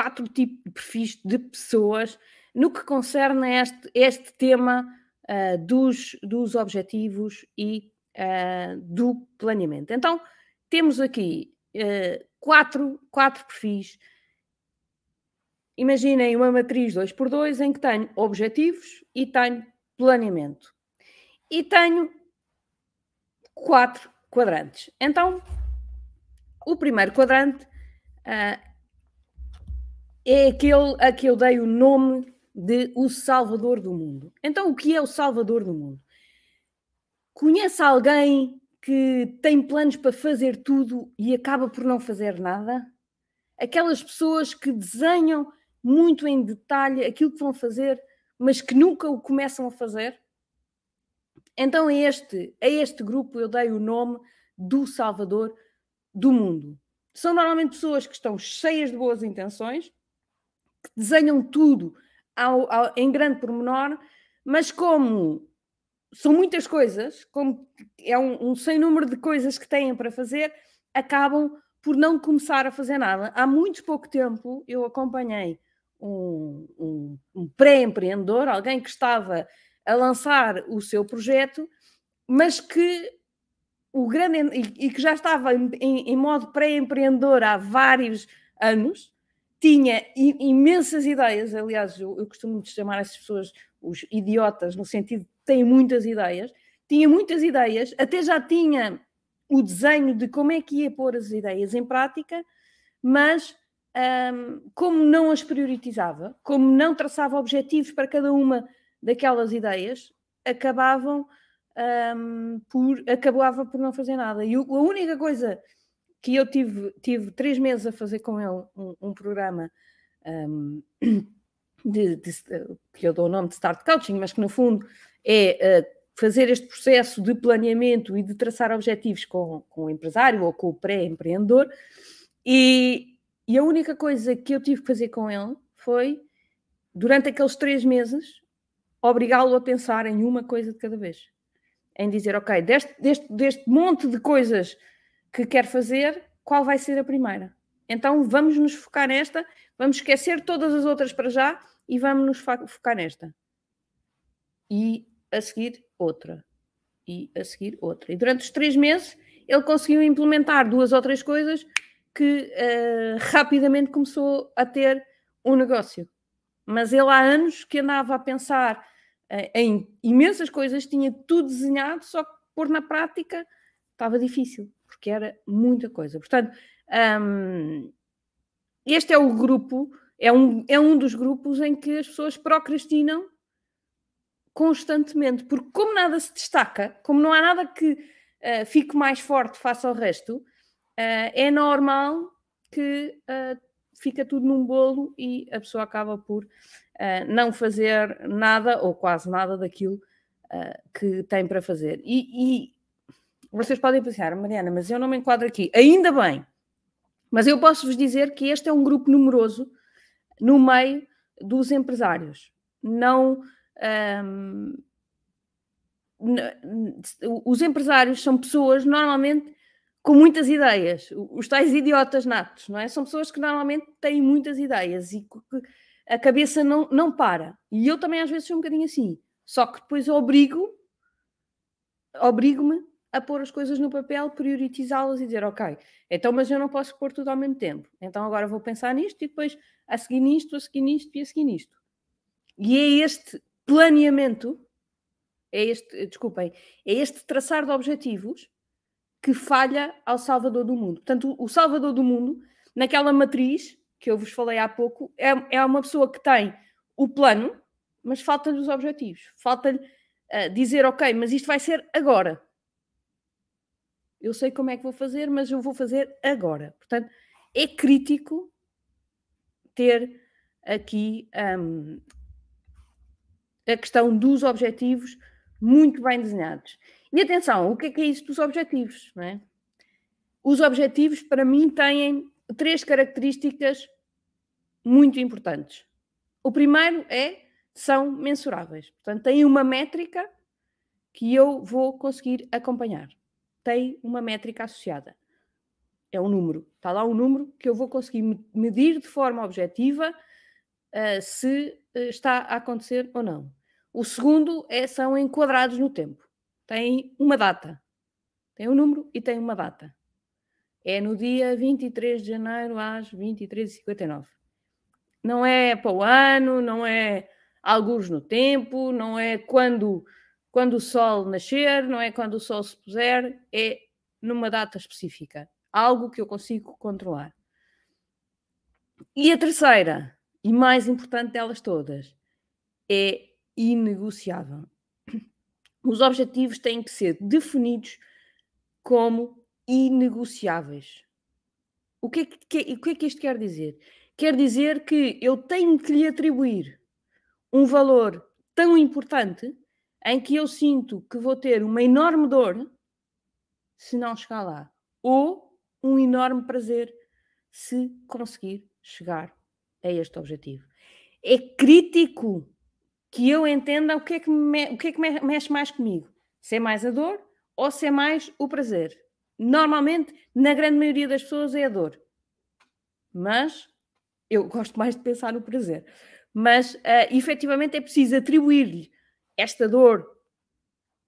quatro tipos de perfis de pessoas no que concerne este, este tema uh, dos, dos objetivos e uh, do planeamento. Então, temos aqui uh, quatro, quatro perfis. Imaginem uma matriz 2x2 em que tenho objetivos e tenho planeamento. E tenho quatro quadrantes. Então, o primeiro quadrante é aquele a que eu dei o nome de o Salvador do Mundo. Então, o que é o Salvador do Mundo? Conhece alguém que tem planos para fazer tudo e acaba por não fazer nada? Aquelas pessoas que desenham muito em detalhe aquilo que vão fazer, mas que nunca o começam a fazer? Então, a este, a este grupo eu dei o nome do Salvador do Mundo. São normalmente pessoas que estão cheias de boas intenções, que desenham tudo ao, ao, em grande pormenor, mas como são muitas coisas, como é um, um sem número de coisas que têm para fazer, acabam por não começar a fazer nada. Há muito pouco tempo eu acompanhei um, um, um pré-empreendedor, alguém que estava a lançar o seu projeto, mas que o grande e, e que já estava em, em modo pré-empreendedor há vários anos, tinha imensas ideias. Aliás, eu, eu costumo chamar essas pessoas os idiotas, no sentido de têm muitas ideias. Tinha muitas ideias, até já tinha o desenho de como é que ia pôr as ideias em prática, mas um, como não as prioritizava, como não traçava objetivos para cada uma daquelas ideias, acabavam um, por acabava por não fazer nada. E a única coisa que eu tive, tive três meses a fazer com ele um, um programa um, de, de, que eu dou o nome de Start Coaching, mas que no fundo é uh, fazer este processo de planeamento e de traçar objetivos com, com o empresário ou com o pré-empreendedor. E, e a única coisa que eu tive que fazer com ele foi, durante aqueles três meses, obrigá-lo a pensar em uma coisa de cada vez. Em dizer, ok, deste, deste, deste monte de coisas que quer fazer, qual vai ser a primeira? Então vamos nos focar nesta, vamos esquecer todas as outras para já e vamos nos focar nesta. E a seguir outra. E a seguir outra. E durante os três meses ele conseguiu implementar duas ou três coisas que uh, rapidamente começou a ter um negócio. Mas ele há anos que andava a pensar uh, em imensas coisas, tinha tudo desenhado, só que pôr na prática estava difícil porque era muita coisa. Portanto, um, este é o grupo, é um, é um dos grupos em que as pessoas procrastinam constantemente, porque como nada se destaca, como não há nada que uh, fique mais forte face ao resto, uh, é normal que uh, fica tudo num bolo e a pessoa acaba por não fazer nada ou quase nada daquilo que tem para fazer. E, e vocês podem pensar, Mariana, mas eu não me enquadro aqui. Ainda bem, mas eu posso vos dizer que este é um grupo numeroso no meio dos empresários. Não. Um, os empresários são pessoas normalmente com muitas ideias, os tais idiotas natos, não é? São pessoas que normalmente têm muitas ideias e a cabeça não, não para. E eu também às vezes sou um bocadinho assim. Só que depois obrigo, obrigo-me a pôr as coisas no papel, prioritizá-las e dizer, ok, então, mas eu não posso pôr tudo ao mesmo tempo. Então agora vou pensar nisto e depois a seguir nisto, a seguir nisto e a seguir nisto. E é este planeamento, é este, desculpem, é este traçar de objetivos que falha ao Salvador do mundo. Portanto, o Salvador do mundo, naquela matriz que eu vos falei há pouco, é, é uma pessoa que tem o plano, mas falta-lhe os objetivos. Falta-lhe uh, dizer, ok, mas isto vai ser agora eu sei como é que vou fazer, mas eu vou fazer agora. Portanto, é crítico ter aqui um, a questão dos objetivos muito bem desenhados. E atenção, o que é que é isso dos objetivos? É? Os objetivos, para mim, têm três características muito importantes. O primeiro é são mensuráveis. Portanto, têm uma métrica que eu vou conseguir acompanhar tem uma métrica associada. É um número. Está lá um número que eu vou conseguir medir de forma objetiva uh, se uh, está a acontecer ou não. O segundo é, são enquadrados no tempo. Tem uma data. Tem um número e tem uma data. É no dia 23 de janeiro às 23h59. Não é para o ano, não é alguns no tempo, não é quando, quando o sol nascer, não é quando o sol se puser, é numa data específica. Algo que eu consigo controlar. E a terceira, e mais importante delas todas, é inegociável. Os objetivos têm que ser definidos como inegociáveis. O que, é que, o que é que isto quer dizer? Quer dizer que eu tenho que lhe atribuir um valor tão importante em que eu sinto que vou ter uma enorme dor se não chegar lá, ou um enorme prazer se conseguir chegar a este objetivo. É crítico que eu entenda o que é que, me, o que, é que mexe mais comigo. Se é mais a dor ou se é mais o prazer. Normalmente, na grande maioria das pessoas, é a dor. Mas eu gosto mais de pensar no prazer. Mas uh, efetivamente é preciso atribuir-lhe esta dor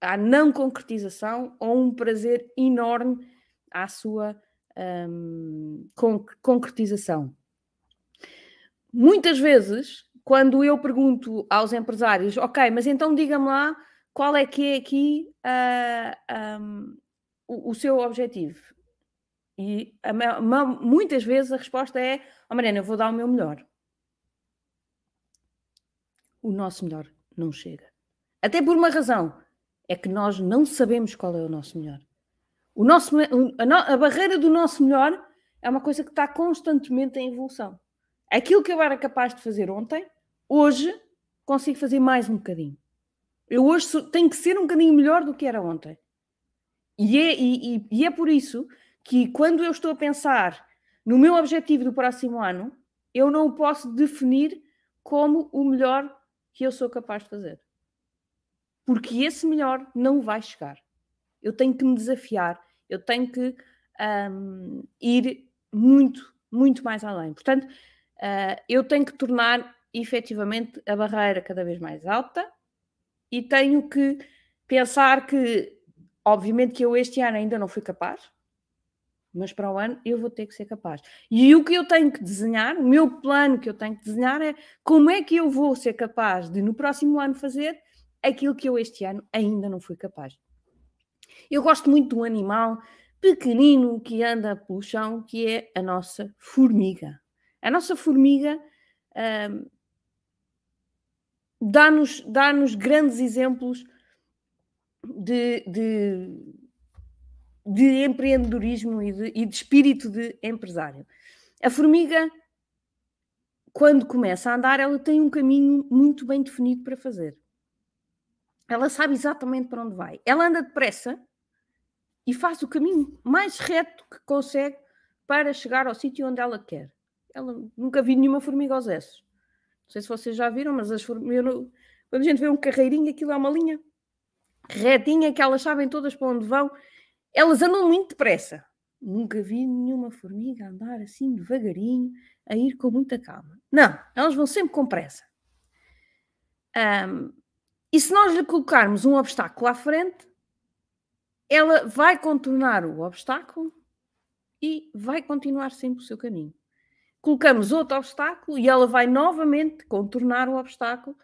à não concretização ou um prazer enorme à sua um, concretização. Muitas vezes, quando eu pergunto aos empresários, ok, mas então diga-me lá qual é que é aqui uh, um, o, o, seu objetivo. E a, a, muitas vezes a resposta é: oh, Mariana, eu vou dar o meu melhor. O nosso melhor não chega. Até por uma razão: é que nós não sabemos qual é o nosso melhor. O nosso, a, a barreira do nosso melhor é uma coisa que está constantemente em evolução. Aquilo que eu era capaz de fazer ontem, hoje consigo fazer mais um bocadinho. Eu hoje tenho que ser um bocadinho melhor do que era ontem. E é, e, e é por isso que quando eu estou a pensar no meu objetivo do próximo ano, eu não o posso definir como o melhor que eu sou capaz de fazer. Porque esse melhor não vai chegar. Eu tenho que me desafiar, eu tenho que um, ir muito, muito mais além. Portanto, uh, eu tenho que tornar efetivamente a barreira cada vez mais alta e tenho que pensar que, obviamente, que eu este ano ainda não fui capaz, mas para o ano eu vou ter que ser capaz. E o que eu tenho que desenhar, o meu plano que eu tenho que desenhar é como é que eu vou ser capaz de no próximo ano fazer aquilo que eu este ano ainda não fui capaz. Eu gosto muito um animal pequenino que anda pelo chão, que é a nossa formiga. A nossa formiga hum, dá-nos dá grandes exemplos de, de de empreendedorismo e de, e de espírito de empresário. A formiga, quando começa a andar, ela tem um caminho muito bem definido para fazer. Ela sabe exatamente para onde vai. Ela anda depressa e faz o caminho mais reto que consegue para chegar ao sítio onde ela quer. Ela nunca vi nenhuma formiga aos esses. Não sei se vocês já viram, mas as formigas, quando a gente vê um carreirinho, aquilo é uma linha retinha que elas sabem todas para onde vão elas andam muito depressa. Nunca vi nenhuma formiga andar assim devagarinho, a ir com muita calma. Não, elas vão sempre com pressa. Um, e se nós lhe colocarmos um obstáculo à frente, ela vai contornar o obstáculo e vai continuar sempre o seu caminho. Colocamos outro obstáculo e ela vai novamente contornar o obstáculo.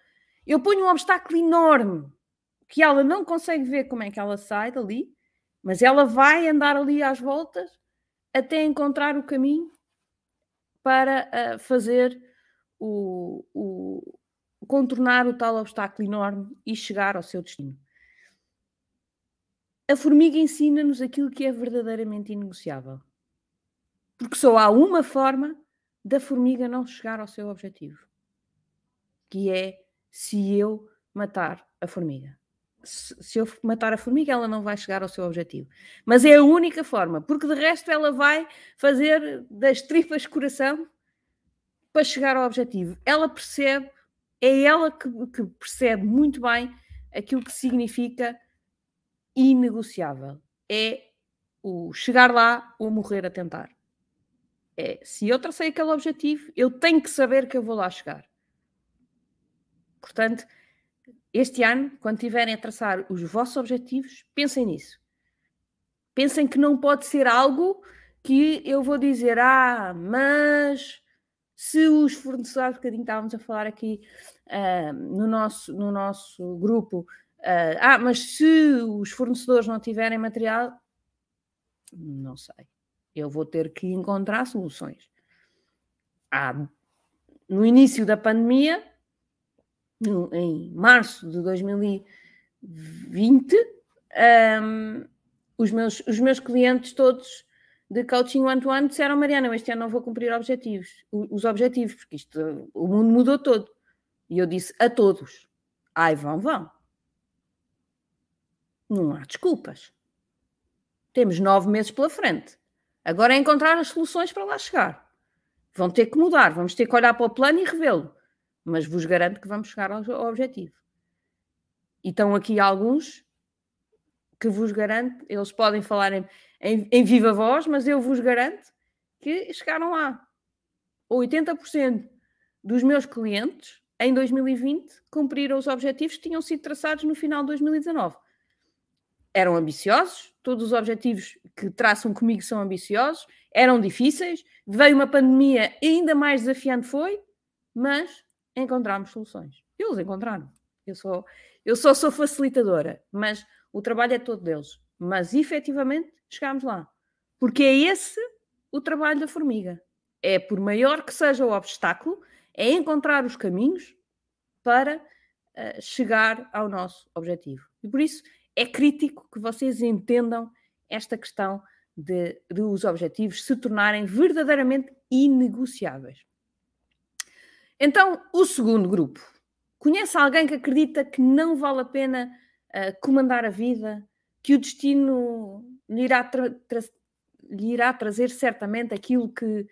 Eu ponho um obstáculo enorme que ela não consegue ver como é que ela sai dali mas ela vai andar ali às voltas até encontrar o caminho para uh, fazer o, o, contornar o tal obstáculo enorme e chegar ao seu destino. A formiga ensina-nos aquilo que é verdadeiramente inegociável. Porque só há uma forma da formiga não chegar ao seu objetivo, que é se eu matar a formiga se eu matar a formiga, ela não vai chegar ao seu objetivo. Mas é a única forma, porque de resto ela vai fazer das tripas coração para chegar ao objetivo. Ela percebe, é ela que, que percebe muito bem aquilo que significa inegociável. É o chegar lá ou morrer a tentar. É, se eu tracei aquele objetivo, eu tenho que saber que eu vou lá chegar. Portanto, este ano, quando tiverem a traçar os vossos objetivos, pensem nisso. Pensem que não pode ser algo que eu vou dizer, ah, mas se os fornecedores, bocadinho estávamos a falar aqui uh, no, nosso, no nosso grupo, uh, ah, mas se os fornecedores não tiverem material, não sei. Eu vou ter que encontrar soluções. Ah, no início da pandemia, no, em março de 2020, um, os, meus, os meus clientes todos de coaching one-to-one disseram, Mariana, este ano não vou cumprir objetivos, os objetivos, porque isto, o mundo mudou todo. E eu disse a todos, ai, vão, vão. Não há desculpas. Temos nove meses pela frente. Agora é encontrar as soluções para lá chegar. Vão ter que mudar, vamos ter que olhar para o plano e revê-lo mas vos garanto que vamos chegar ao, objetivo. E estão aqui alguns que vos garanto, eles podem falar em, em, viva voz, mas eu vos garanto que chegaram lá. 80% dos meus clientes em 2020 cumpriram os objetivos que tinham sido traçados no final de 2019. Eram ambiciosos, todos os objetivos que traçam comigo são ambiciosos, eram difíceis, veio uma pandemia ainda mais desafiante foi, mas encontramos soluções. Eles encontraram. Eu só, eu só sou facilitadora, mas o trabalho é todo deles. Mas efetivamente chegámos lá. Porque é esse o trabalho da formiga. É por maior que seja o obstáculo, é encontrar os caminhos para uh, chegar ao nosso objetivo. E por isso é crítico que vocês entendam esta questão de, de os objetivos se tornarem verdadeiramente inegociáveis. Então, o segundo grupo. Conhece alguém que acredita que não vale a pena uh, comandar a vida, que o destino lhe irá, tra tra lhe irá trazer certamente aquilo que,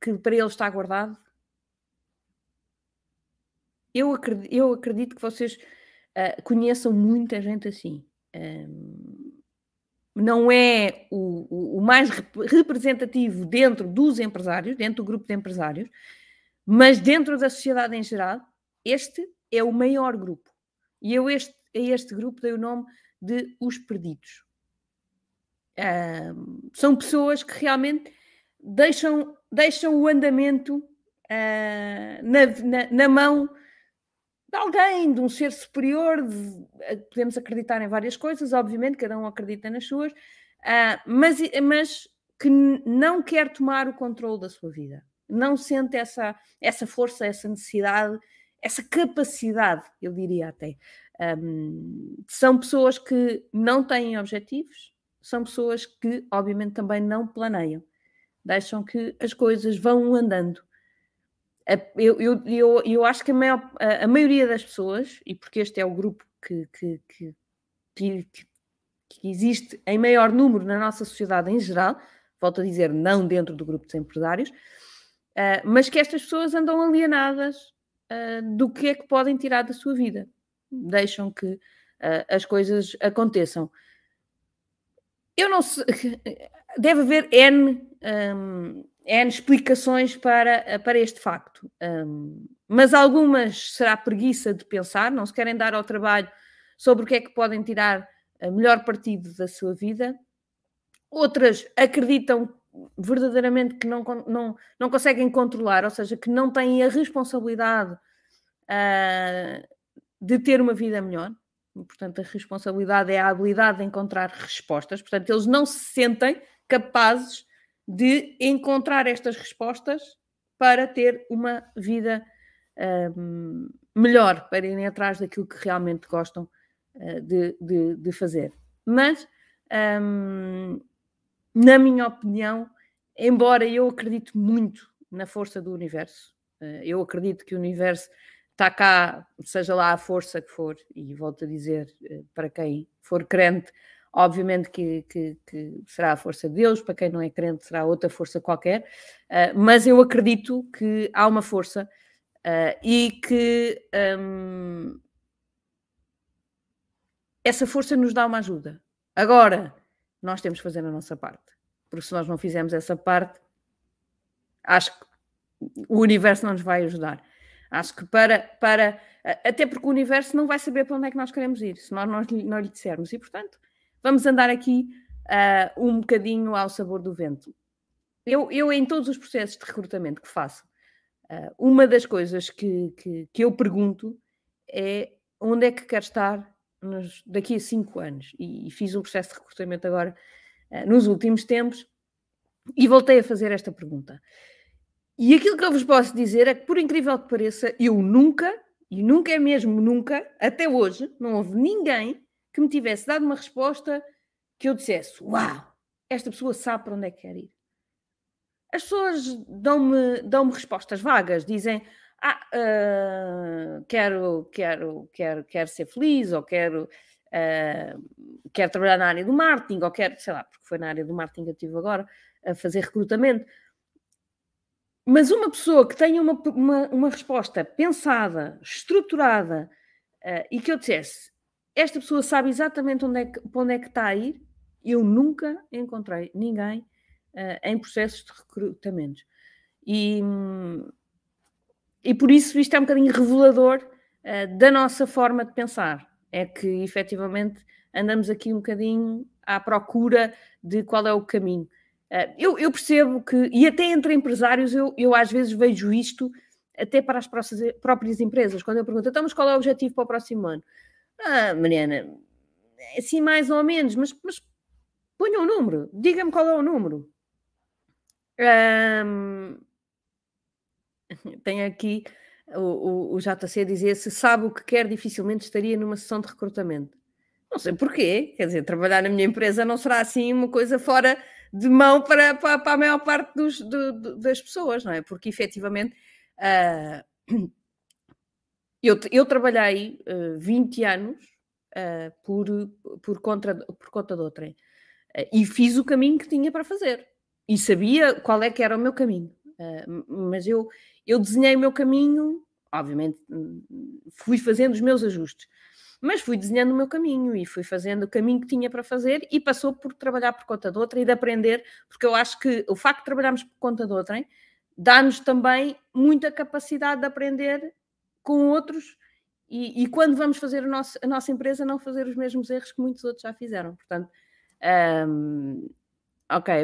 que para ele está guardado? Eu acredito, eu acredito que vocês uh, conheçam muita gente assim. Um, não é o, o, mais rep representativo dentro dos empresários, dentro do grupo de empresários, mas dentro da sociedade em geral, este é o maior grupo. E eu este, a este grupo dei o nome de os perdidos. São pessoas que realmente deixam, deixam o andamento uh, na, na, na, mão de alguém, de um ser superior. De, podemos acreditar em várias coisas, obviamente, cada um acredita nas suas, uh, mas, mas que não quer tomar o controle da sua vida não sente essa, essa força, essa necessidade, essa capacidade, eu diria até. Um, são pessoas que não têm objetivos, são pessoas que, obviamente, também não planeiam, deixam que as coisas vão andando. Eu, eu, eu, eu acho que a, maior, a, maioria das pessoas, e porque este é o grupo que, que, que, que, que existe em maior número na nossa sociedade em geral, volto a dizer, não dentro do grupo dos empresários, Uh, mas que estas pessoas andam alienadas uh, do que é que podem tirar da sua vida. Deixam que uh, as coisas aconteçam. Eu não sei. Deve haver N, um, N explicações para, para este facto. Um, mas algumas será preguiça de pensar, não se querem dar ao trabalho sobre o que é que podem tirar melhor partido da sua vida. Outras acreditam verdadeiramente que não, não, não conseguem controlar, ou seja, que não têm a responsabilidade uh, de ter uma vida melhor. Portanto, a responsabilidade é a habilidade de encontrar respostas. Portanto, eles não se sentem capazes de encontrar estas respostas para ter uma vida uh, melhor, para irem atrás daquilo que realmente gostam uh, de, de, de, fazer. Mas um, na minha opinião, embora eu acredito muito na força do universo, eh, eu acredito que o universo está cá, seja lá a força que for, e volto a dizer, eh, para quem for crente, obviamente que, que, que, será a força de Deus, para quem não é crente será outra força qualquer, eh, mas eu acredito que há uma força e que um, essa força nos dá uma ajuda. Agora, nós temos que fazer a nossa parte. Porque se nós não fizermos essa parte, acho que o universo não nos vai ajudar. Acho que para, para até porque o universo não vai saber para onde é que nós queremos ir, se nós não, não lhe dissermos. E, portanto, vamos andar aqui uh, um bocadinho ao sabor do vento. Eu, eu, em todos os processos de recrutamento que faço, uh, uma das coisas que, que, que, eu pergunto é onde é que quer estar nos, daqui a cinco anos. E, e, fiz um processo de recrutamento agora uh, nos últimos tempos e voltei a fazer esta pergunta. E aquilo que eu vos posso dizer é que, por incrível que pareça, eu nunca, e nunca é mesmo nunca, até hoje, não houve ninguém que me tivesse dado uma resposta que eu dissesse: Uau, esta pessoa sabe para onde é que quer ir. As pessoas dão-me dão respostas vagas, dizem: Ah, uh, quero, quero, quero, quero ser feliz, ou quero, uh, quero trabalhar na área do marketing, ou quero, sei lá, porque foi na área do marketing que eu estive agora a fazer recrutamento mas uma pessoa que tenha uma, uma, uma resposta pensada, estruturada, uh, e que eu dissesse, esta pessoa sabe exatamente onde é que, para onde é que está a ir, eu nunca encontrei ninguém uh, em processos de recrutamento. E, e por isso isto é um bocadinho revelador uh, da nossa forma de pensar. É que efetivamente andamos aqui um bocadinho à procura de qual é o caminho. Uh, eu, eu, percebo que, e até entre empresários, eu, eu às vezes vejo isto até para as próprias, próprias empresas. Quando eu pergunto, então, mas qual é o objetivo para o próximo ano? Ah, Mariana, é assim mais ou menos, mas, mas ponha um número, diga-me qual é o número. Um, tem aqui o, o, o JC dizer: se sabe o que quer, dificilmente estaria numa sessão de recrutamento. Não sei porquê, quer dizer, trabalhar na minha empresa não será assim uma coisa fora de mão para, para, para a maior parte dos, das pessoas, não é? Porque efetivamente uh, eu, eu trabalhei uh, ah, 20 anos uh, por, por, contra, por conta de outrem. Uh, e fiz o caminho que tinha para fazer. E sabia qual é que era o meu caminho, mas eu, eu desenhei o meu caminho, obviamente fui fazendo os meus ajustes mas fui desenhando o meu caminho e fui fazendo o caminho que tinha para fazer e passou por trabalhar por conta de outra e de aprender, porque eu acho que o facto de trabalharmos por conta de outra dá-nos também muita capacidade de aprender com outros e, e quando vamos fazer a, nosso, a, nossa empresa não fazer os mesmos erros que muitos outros já fizeram. Portanto, um, ok,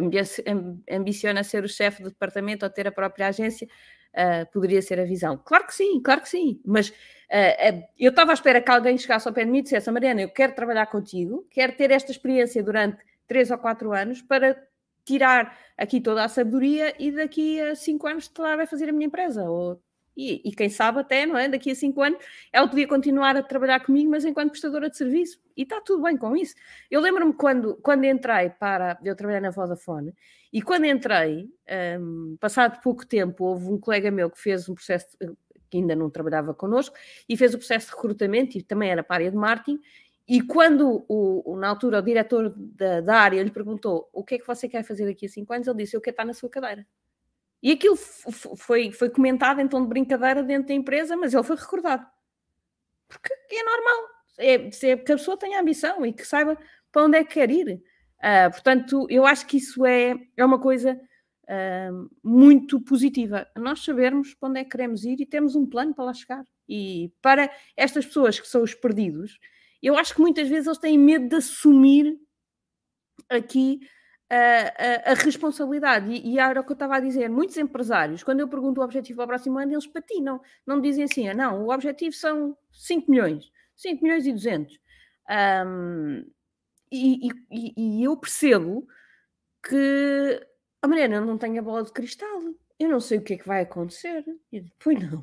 ambiciona ser o chefe do departamento ou ter a própria agência, uh, poderia ser a visão. Claro que sim, claro que sim, mas uh, eu estava à espera que alguém chegasse ao pé de mim e dissesse, Mariana, eu quero trabalhar contigo, quero ter esta experiência durante três ou quatro anos para tirar aqui toda a sabedoria e daqui a cinco anos estar a fazer a minha empresa, ou e, e, quem sabe até, não é? Daqui a cinco anos ela podia continuar a trabalhar comigo, mas enquanto prestadora de serviço. E está tudo bem com isso. Eu lembro-me quando, quando entrei para. Eu trabalhar na Vodafone, e quando entrei, um, passado pouco tempo, houve um colega meu que fez um processo, que ainda não trabalhava connosco, e fez o processo de recrutamento, e também era para a área de marketing. E quando, o, na altura, o diretor da, da área lhe perguntou o que é que você quer fazer daqui a cinco anos, ele disse: Eu quero estar na sua cadeira. E aquilo foi, foi comentado em tom de brincadeira dentro da empresa, mas ele foi recordado. Porque é normal. É, é que a pessoa tenha ambição e que saiba para onde é que quer ir. Uh, portanto, eu acho que isso é, é uma coisa uh, muito positiva. Nós sabermos para onde é que queremos ir e temos um plano para lá chegar. E para estas pessoas que são os perdidos, eu acho que muitas vezes eles têm medo de assumir aqui a, a, responsabilidade. E, e era o que eu estava a dizer. Muitos empresários, quando eu pergunto o objetivo ao próximo ano, eles patinam. Não dizem assim, ah, não, o objetivo são 5 milhões, 5 milhões e 200. Um, e, e, eu percebo que, a oh, Mariana, não tenho a bola de cristal. Eu não sei o que é que vai acontecer. E pois não.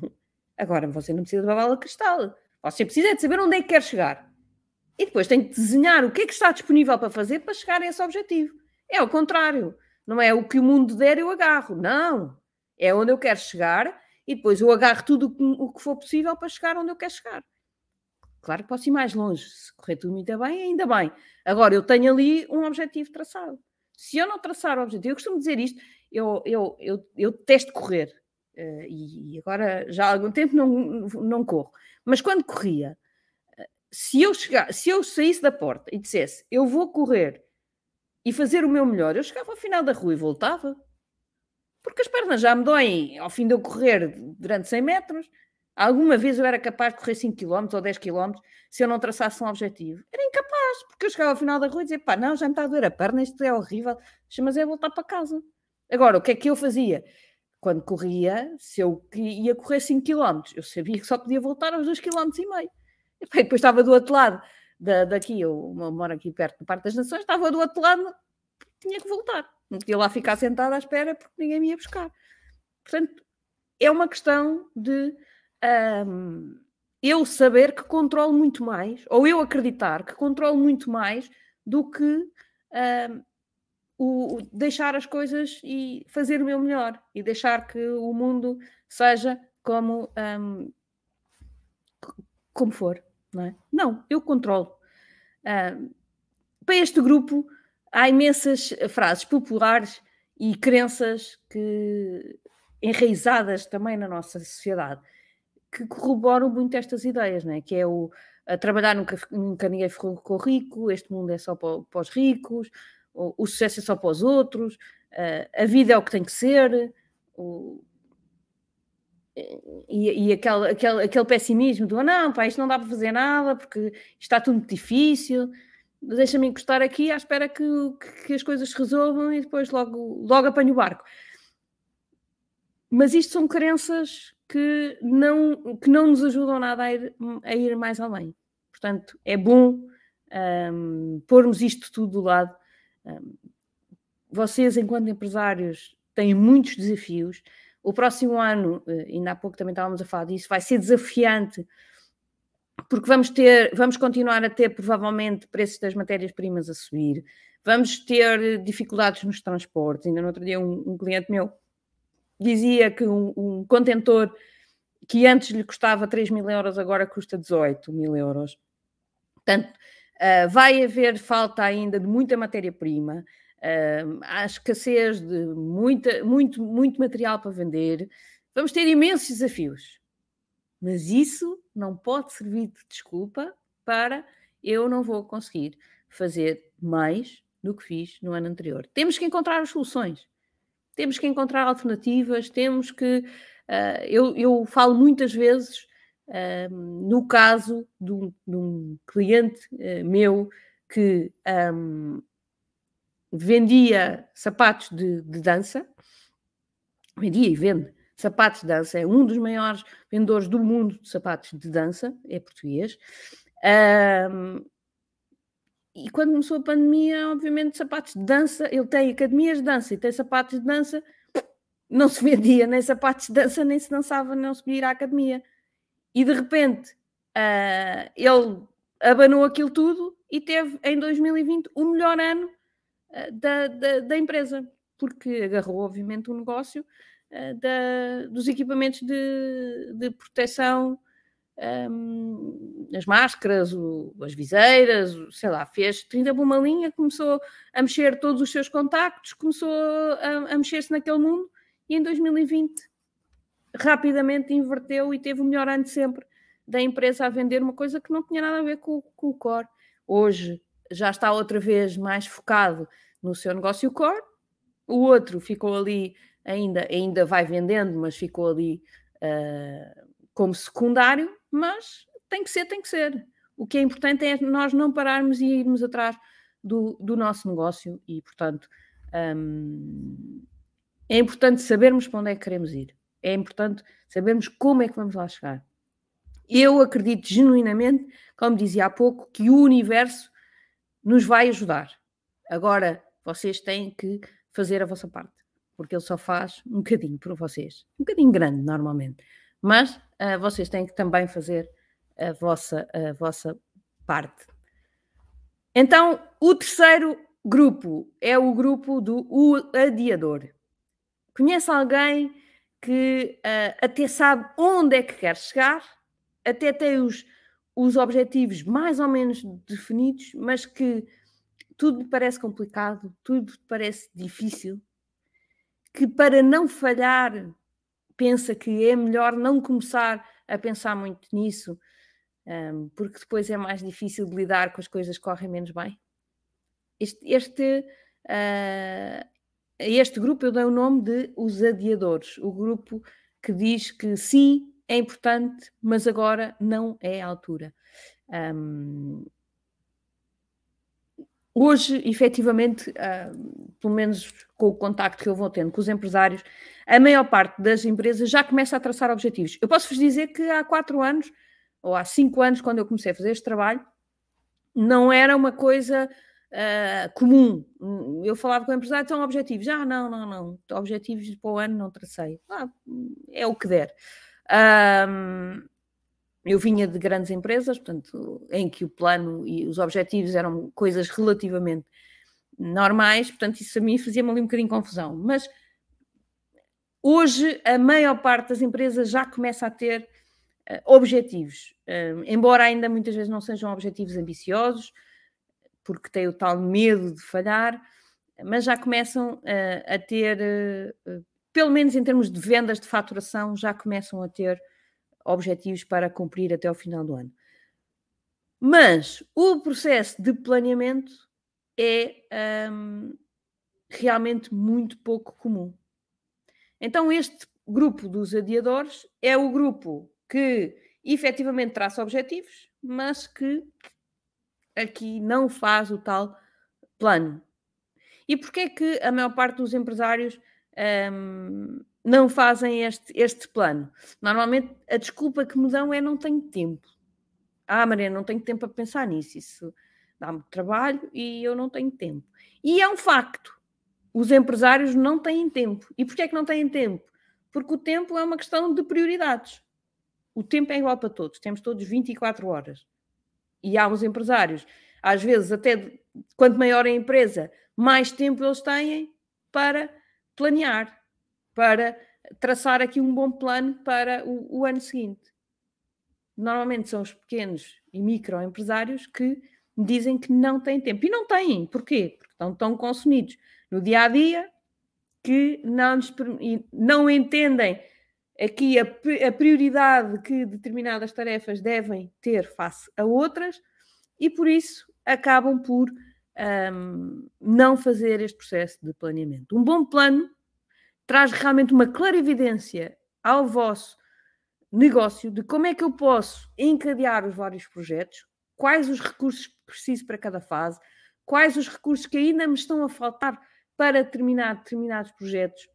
Agora você não precisa de uma bola de cristal. Você precisa de saber onde é que quer chegar. E depois tem que desenhar o que é que está disponível para fazer para chegar a esse objetivo. É o contrário. Não é o que o mundo der, eu agarro. Não. É onde eu quero chegar e depois eu agarro tudo o que for possível para chegar onde eu quero chegar. Claro que posso ir mais longe. Se correr tudo muito bem, ainda bem. Agora, eu tenho ali um objetivo traçado. Se eu não traçar o objetivo, eu costumo dizer isto, eu, eu, eu, eu testo correr. Uh, e agora já há algum tempo não, não corro. Mas quando corria, eh, se eu, chegar, se eu saísse da porta e dissesse eu vou correr e fazer o meu melhor, eu chegava ao final da rua e voltava. Porque as pernas já me doem ao fim de eu correr durante 100 metros. Alguma vez eu era capaz de correr 5 km ou 10 km se eu não traçasse um objetivo. Era incapaz, porque eu chegava ao final da rua e dizia: pá, não, já me está a doer a perna, isto é horrível, mas é voltar para casa. Agora, o que é que eu fazia? Quando corria, se eu ia correr 5 km, eu sabia que só podia voltar aos 2 km e meio. E depois estava do outro lado da, daqui, eu moro aqui perto do Parque das Nações, estava do outro lado, tinha que voltar. Não podia lá ficar sentada à espera porque ninguém me ia buscar. Portanto, é uma questão de um, eu saber que controlo muito mais, ou eu acreditar que controlo muito mais do que um, o, deixar as coisas e fazer o meu melhor e deixar que o mundo seja como, um, como for. Não, é? não eu controlo. para este grupo há imensas frases populares e crenças que enraizadas também na nossa sociedade que corroboram muito estas ideias, né? que é o a trabalhar nunca, nunca ninguém ficou rico, este mundo é só para, para os ricos, o, o, sucesso é só para os outros, a vida é o que tem que ser, o, e, e aquele, aquele, aquele pessimismo do ah, não, pá, isto não dá para fazer nada porque está tudo muito difícil, deixa-me encostar aqui à espera que, que, as coisas se resolvam e depois logo, logo apanho o barco. Mas isto são crenças que não, que não nos ajudam nada a ir, a ir mais além. Portanto, é bom um, pormos isto tudo do lado. Um, vocês, enquanto empresários, têm muitos desafios. O próximo ano, eh, ainda há pouco também estávamos a falar disso, vai ser desafiante porque vamos ter, vamos continuar a ter provavelmente preços das matérias-primas a subir, vamos ter dificuldades nos transportes. Ainda no outro dia um, um cliente meu dizia que um, um, contentor que antes lhe custava 3 mil euros, agora custa 18 mil euros. Portanto, uh, vai haver falta ainda de muita matéria-prima, uh, há escassez de muita, muito, muito material para vender, vamos ter imensos desafios. Mas isso não pode servir de desculpa para eu não vou conseguir fazer mais do que fiz no ano anterior. Temos que encontrar as soluções, temos que encontrar alternativas, temos que. Uh, eu, eu, falo muitas vezes, uh, no caso de um, de um cliente uh, meu que um, vendia sapatos de, de dança, vendia e vende Sapatos de Dança é um dos maiores vendedores do mundo de sapatos de dança, é português. Um, e quando começou a pandemia, obviamente, sapatos de dança, ele tem academias de dança e tem sapatos de dança, não se vendia nem sapatos de dança, nem se dançava, não se podia à academia. E de repente, uh, ele abanou aquilo tudo e teve em 2020 o melhor ano uh, da, da, da, empresa, porque agarrou, obviamente, o um negócio uh, da, dos equipamentos de, de proteção um, as máscaras, o, as viseiras, o, sei lá, fez 30 por uma linha, começou a mexer todos os seus contactos, começou a, a mexer-se naquele mundo e em 2020 rapidamente inverteu e teve o melhor ano de sempre da empresa a vender uma coisa que não tinha nada a ver com, com o core. Hoje já está outra vez mais focado no seu negócio core, o outro ficou ali ainda, ainda vai vendendo, mas ficou ali uh, como secundário, mas tem que ser, tem que ser. O que é importante é nós não pararmos e irmos atrás do, do nosso negócio e, portanto, um, é importante sabermos para onde é que queremos ir. É importante sabermos como é que vamos lá chegar. Eu acredito genuinamente, como dizia há pouco, que o universo nos vai ajudar. Agora, vocês têm que fazer a vossa parte, porque ele só faz um bocadinho por vocês. Um bocadinho grande, normalmente mas uh, vocês têm que também fazer a vossa, a vossa parte. Então, o terceiro grupo é o grupo do o adiador. Conhece alguém que uh, até sabe onde é que quer chegar, até tem os, os objetivos mais ou menos definidos, mas que tudo lhe parece complicado, tudo lhe parece difícil, que para não falhar pensa que é melhor não começar a pensar muito nisso, um, porque depois é mais difícil de lidar com as coisas que correm menos bem. Este, este uh, este grupo eu dei o nome de os adiadores, o grupo que diz que sim, é importante, mas agora não é a altura. Um, hoje, efetivamente, uh, pelo menos com o contacto que eu vou tendo com os empresários, a maior parte das empresas já começa a traçar objetivos. Eu posso vos dizer que há quatro anos, ou há cinco anos, quando eu comecei a fazer este trabalho, não era uma coisa uh, comum. Eu falava com o empresário, são objetivos. Ah, não, não, não. Objetivos para o ano não tracei. Ah, é o que der. Um, eu vinha de grandes empresas, portanto, em que o plano e os objetivos eram coisas relativamente normais, portanto, isso a mim fazia-me ali um bocadinho confusão. Mas hoje a maior parte das empresas já começa a ter uh, objetivos, uh, embora ainda muitas vezes não sejam objetivos ambiciosos, porque têm o tal medo de falhar, mas já começam uh, a ter, pelo menos em termos de vendas de faturação, já começam a ter objetivos para cumprir até ao final do ano. Mas o processo de planeamento é um, realmente muito pouco comum. Então, este grupo dos adiadores é o grupo que efetivamente traça objetivos, mas que aqui não faz o tal plano. E porquê é que a maior parte dos empresários um, não fazem este, este plano. Normalmente a desculpa que me dão é não tenho tempo. Ah, Maria, não tenho tempo para pensar nisso. Isso dá-me trabalho e eu não tenho tempo. E é um facto. Os empresários não têm tempo. E porquê é que não têm tempo? Porque o tempo é uma questão de prioridades. O tempo é igual para todos. Temos todos 24 horas. E há uns empresários, às vezes, até quanto maior a empresa, mais tempo eles têm para planear, para traçar aqui um bom plano para o, o ano seguinte. Normalmente são os pequenos e microempresários que dizem que não têm tempo. E não têm. Porquê? Porque estão tão consumidos no dia a dia que não, não entendem aqui a, a, prioridade que determinadas tarefas devem ter face a outras e por isso acabam por um, não fazer este processo de planeamento. Um bom plano traz realmente uma clarividência ao vosso negócio de como é que eu posso encadear os vários projetos, quais os recursos que preciso para cada fase, quais os recursos que ainda me estão a faltar para terminar determinados projetos,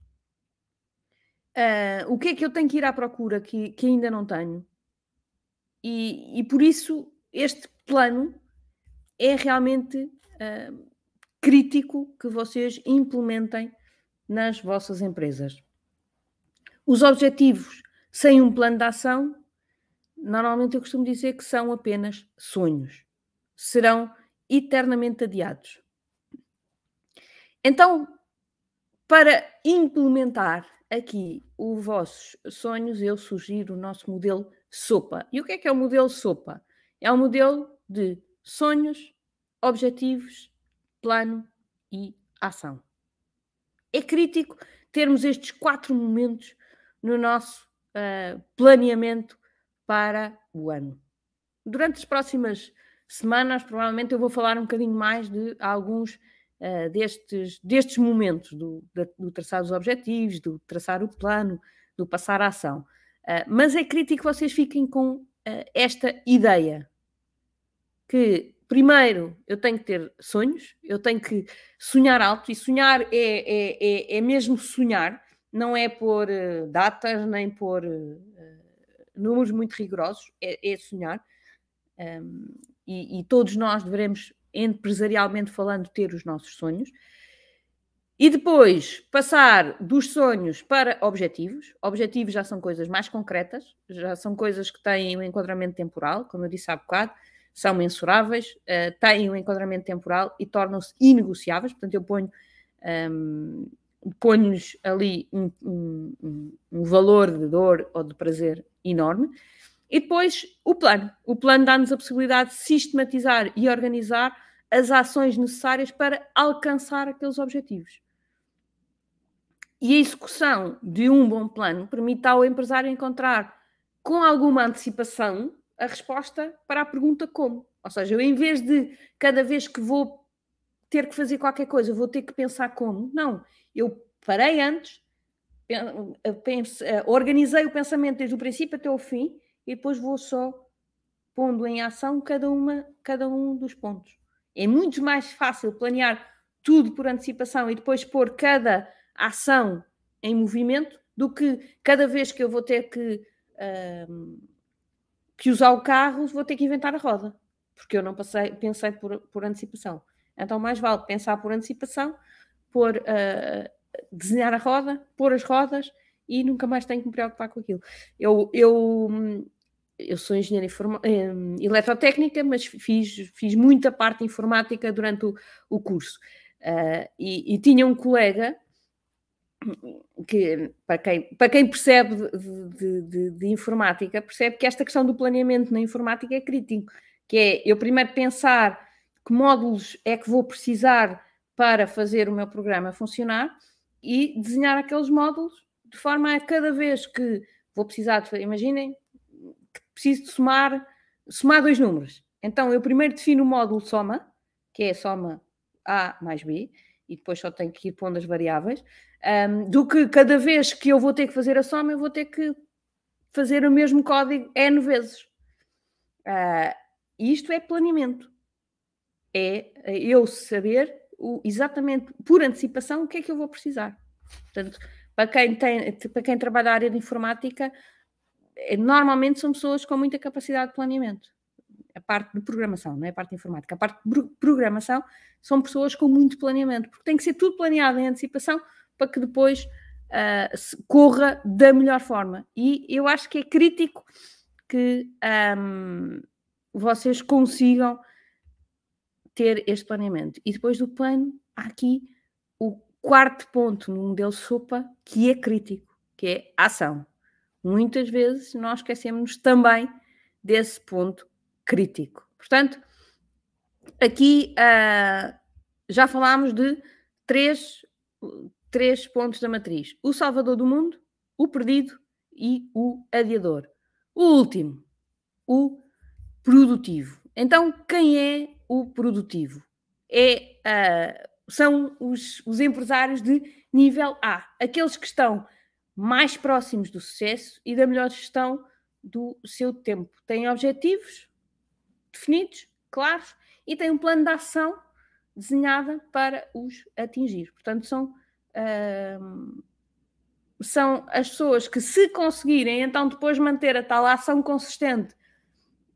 uh, o que é que eu tenho que ir à procura que, que ainda não tenho. E, e por isso este plano é realmente uh, crítico que vocês implementem nas vossas empresas. Os objetivos sem um plano de ação, normalmente eu costumo dizer que são apenas sonhos. Serão eternamente adiados. Então, para implementar aqui os vossos sonhos, eu sugiro o nosso modelo SOPA. E o que é que é o modelo SOPA? É um modelo de sonhos, objetivos, plano e ação é crítico termos estes quatro momentos no nosso uh, planeamento para o ano. Durante as próximas semanas, provavelmente eu vou falar um bocadinho mais de alguns uh, destes, destes momentos, do, do traçar os objetivos, do traçar o plano, do passar a ação. Uh, mas é crítico que vocês fiquem com esta ideia que primeiro, eu tenho que ter sonhos, eu tenho que sonhar alto, e sonhar é, é, é, é mesmo sonhar, não é por uh, datas, nem por uh, números muito rigorosos, é, é sonhar. Um, e, e, todos nós devemos, empresarialmente falando, ter os nossos sonhos. E depois passar dos sonhos para objetivos. Objetivos já são coisas mais concretas, já são coisas que têm um enquadramento temporal, como eu disse há bocado são mensuráveis, uh, têm um enquadramento temporal e tornam-se inegociáveis. Portanto, eu ponho, um, ehm, ponho-lhes ali um, um, um, valor de dor ou de prazer enorme. E depois o plano. O plano dá-nos a possibilidade de sistematizar e organizar as ações necessárias para alcançar aqueles objetivos. E a execução de um bom plano permite ao empresário encontrar com alguma antecipação a resposta para a pergunta como. Ou seja, eu em vez de cada vez que vou ter que fazer qualquer coisa, vou ter que pensar como. Não, eu parei antes, pense, organizei o pensamento desde o princípio até o fim e depois vou só pondo em ação cada, uma, cada um dos pontos. É muito mais fácil planear tudo por antecipação e depois pôr cada ação em movimento do que cada vez que eu vou ter que, que usar o carro, vou ter que inventar a roda, porque eu não passei, pensei por, por antecipação. Então, mais vale pensar por antecipação, por uh, desenhar a roda, pôr as rodas e nunca mais tenho que me preocupar com aquilo. Eu, eu, eu sou engenheira eh, eletrotécnica, mas fiz, fiz muita parte informática durante o, o curso. Uh, e, e, tinha um colega que, para quem, para quem percebe de, de, de, de, informática, percebe que esta questão do planeamento na informática é crítico, que é eu primeiro pensar que módulos é que vou precisar para fazer o meu programa funcionar e desenhar aqueles módulos de forma a cada vez que vou precisar de, imaginem, preciso de somar, somar dois números. Então eu primeiro defino o módulo soma, que é soma A mais B, e depois só tenho que ir pondo as variáveis um, do que cada vez que eu vou ter que fazer a soma, eu vou ter que fazer o mesmo código N vezes. Uh, isto é planeamento. É eu saber o, exatamente por antecipação o que é que eu vou precisar. Portanto, para quem, tem, para quem trabalha na área de informática, é, normalmente são pessoas com muita capacidade de planeamento. A parte de programação, não é a parte informática. A parte de programação são pessoas com muito planeamento, porque tem que ser tudo planeado em antecipação para que depois uh, corra da melhor forma. E eu acho que é crítico que um, vocês consigam ter este planeamento. E depois do plano, há aqui o quarto ponto no modelo SOPA que é crítico, que é ação. Muitas vezes nós esquecemos também desse ponto crítico. Portanto, aqui uh, já falámos de três, três pontos da matriz: o salvador do mundo, o perdido e o adiador. O último, o produtivo. Então, quem é o produtivo? É, uh, são os, os empresários de nível A, aqueles que estão mais próximos do sucesso e da melhor gestão do seu tempo. Têm objetivos definidos, claros, e têm um plano de ação desenhada para os atingir. Portanto, são são as pessoas que, se conseguirem, então depois manter a tal ação consistente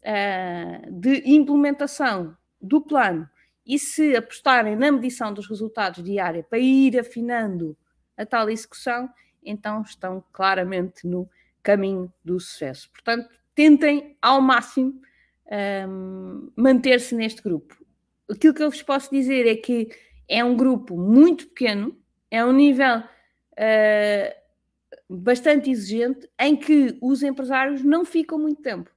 uh, de implementação do plano e se apostarem na medição dos resultados diária para ir afinando a tal execução, então estão claramente no caminho do sucesso. Portanto, tentem ao máximo um, manter-se neste grupo. Aquilo que eu vos posso dizer é que é um grupo muito pequeno, é um nível uh, bastante exigente em que os empresários não ficam muito tempo.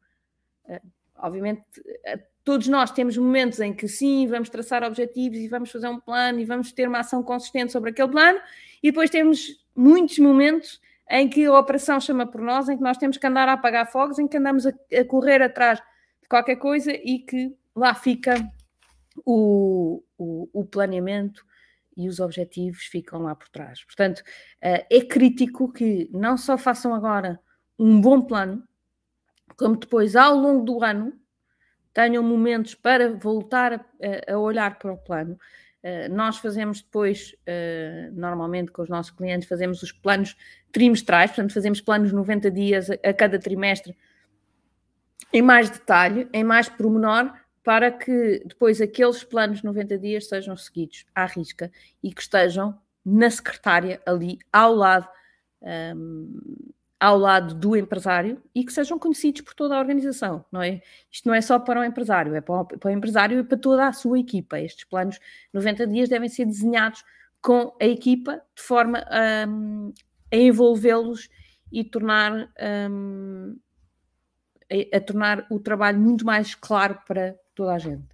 Uh, obviamente, uh, todos nós temos momentos em que sim, vamos traçar objetivos e vamos fazer um plano e vamos ter uma ação consistente sobre aquele plano, e depois temos muitos momentos em que a operação chama por nós, em que nós temos que andar a apagar fogos, em que andamos a, a correr atrás de qualquer coisa e que lá fica o, o, o planeamento e os objetivos ficam lá por trás. Portanto, eh, é crítico que não só façam agora um bom plano, como depois, ao longo do ano, tenham momentos para voltar a, a olhar para o plano. Uh, nós fazemos depois, uh, normalmente com os nossos clientes, fazemos os planos trimestrais, portanto, fazemos planos 90 dias a, cada trimestre em mais detalhe, em mais pormenor, para que depois aqueles planos de 90 dias sejam seguidos à risca e que estejam na secretária ali ao lado, um, ao lado do empresário e que sejam conhecidos por toda a organização, não é? Isto não é só para o empresário, é para o, empresário e para toda a sua equipa. Estes planos de 90 dias devem ser desenhados com a equipa de forma um, a envolvê-los e tornar um, a, a tornar o trabalho muito mais claro para toda a gente.